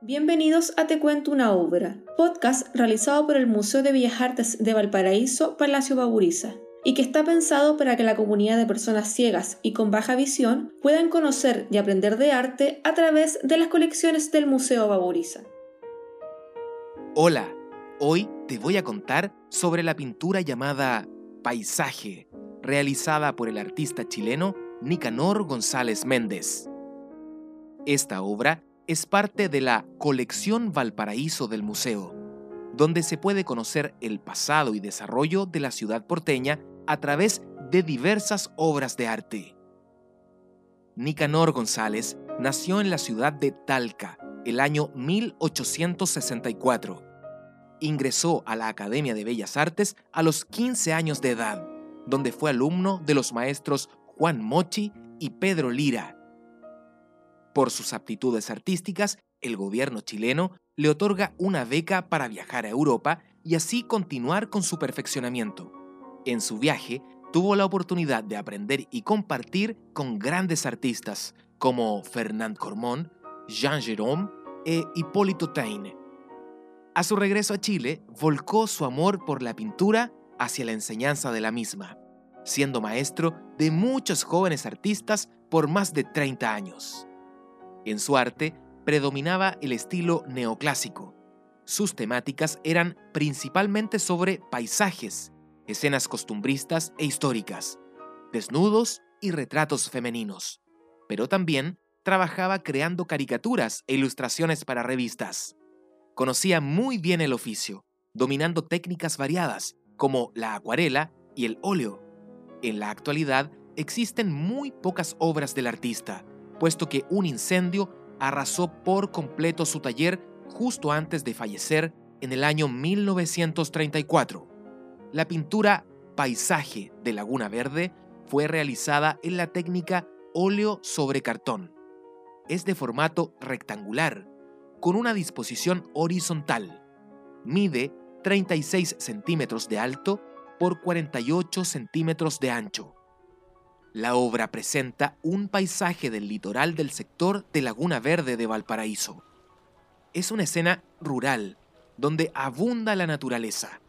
Bienvenidos a Te Cuento una Obra, podcast realizado por el Museo de Bellas Artes de Valparaíso, Palacio Baburiza, y que está pensado para que la comunidad de personas ciegas y con baja visión puedan conocer y aprender de arte a través de las colecciones del Museo Baburiza. Hola, hoy te voy a contar sobre la pintura llamada Paisaje, realizada por el artista chileno Nicanor González Méndez. Esta obra es parte de la colección Valparaíso del museo, donde se puede conocer el pasado y desarrollo de la ciudad porteña a través de diversas obras de arte. Nicanor González nació en la ciudad de Talca el año 1864. Ingresó a la Academia de Bellas Artes a los 15 años de edad, donde fue alumno de los maestros Juan Mochi y Pedro Lira, por sus aptitudes artísticas, el gobierno chileno le otorga una beca para viajar a Europa y así continuar con su perfeccionamiento. En su viaje, tuvo la oportunidad de aprender y compartir con grandes artistas como Fernand Cormon, Jean Jérôme e Hipólito Taine. A su regreso a Chile, volcó su amor por la pintura hacia la enseñanza de la misma, siendo maestro de muchos jóvenes artistas por más de 30 años. En su arte predominaba el estilo neoclásico. Sus temáticas eran principalmente sobre paisajes, escenas costumbristas e históricas, desnudos y retratos femeninos, pero también trabajaba creando caricaturas e ilustraciones para revistas. Conocía muy bien el oficio, dominando técnicas variadas como la acuarela y el óleo. En la actualidad existen muy pocas obras del artista, puesto que un incendio arrasó por completo su taller justo antes de fallecer en el año 1934. La pintura Paisaje de Laguna Verde fue realizada en la técnica óleo sobre cartón. Es de formato rectangular, con una disposición horizontal. Mide 36 centímetros de alto por 48 centímetros de ancho la obra presenta un paisaje del litoral del sector de Laguna Verde de Valparaíso. Es una escena rural, donde abunda la naturaleza.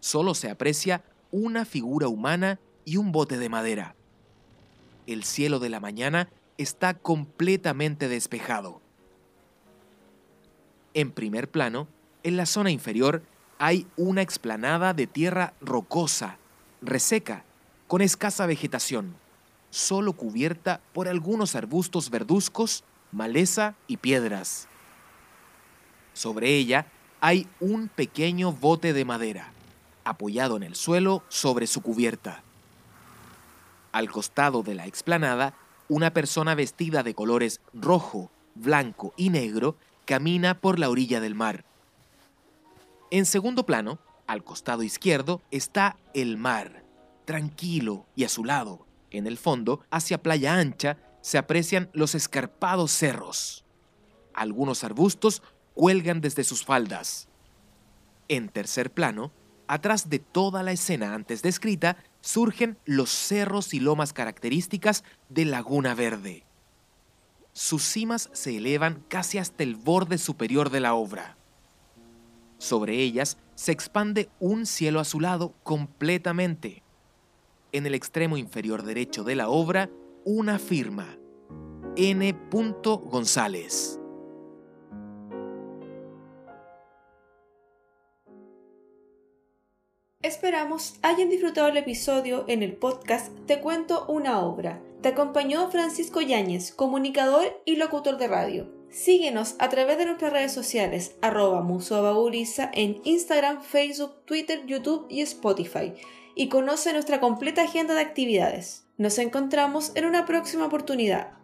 Solo se aprecia una figura humana y un bote de madera. El cielo de la mañana está completamente despejado. En primer plano, en la zona inferior, hay una explanada de tierra rocosa, reseca con escasa vegetación, solo cubierta por algunos arbustos verduzcos, maleza y piedras. Sobre ella hay un pequeño bote de madera, apoyado en el suelo sobre su cubierta. Al costado de la explanada, una persona vestida de colores rojo, blanco y negro camina por la orilla del mar. En segundo plano, al costado izquierdo, está el mar tranquilo y azulado. En el fondo, hacia Playa Ancha, se aprecian los escarpados cerros. Algunos arbustos cuelgan desde sus faldas. En tercer plano, atrás de toda la escena antes descrita, surgen los cerros y lomas características de Laguna Verde. Sus cimas se elevan casi hasta el borde superior de la obra. Sobre ellas se expande un cielo azulado completamente en el extremo inferior derecho de la obra una firma, N. González. Esperamos hayan disfrutado el episodio en el podcast Te cuento una obra. Te acompañó Francisco Yáñez, comunicador y locutor de radio. Síguenos a través de nuestras redes sociales, arroba en Instagram, Facebook, Twitter, YouTube y Spotify y conoce nuestra completa agenda de actividades. Nos encontramos en una próxima oportunidad.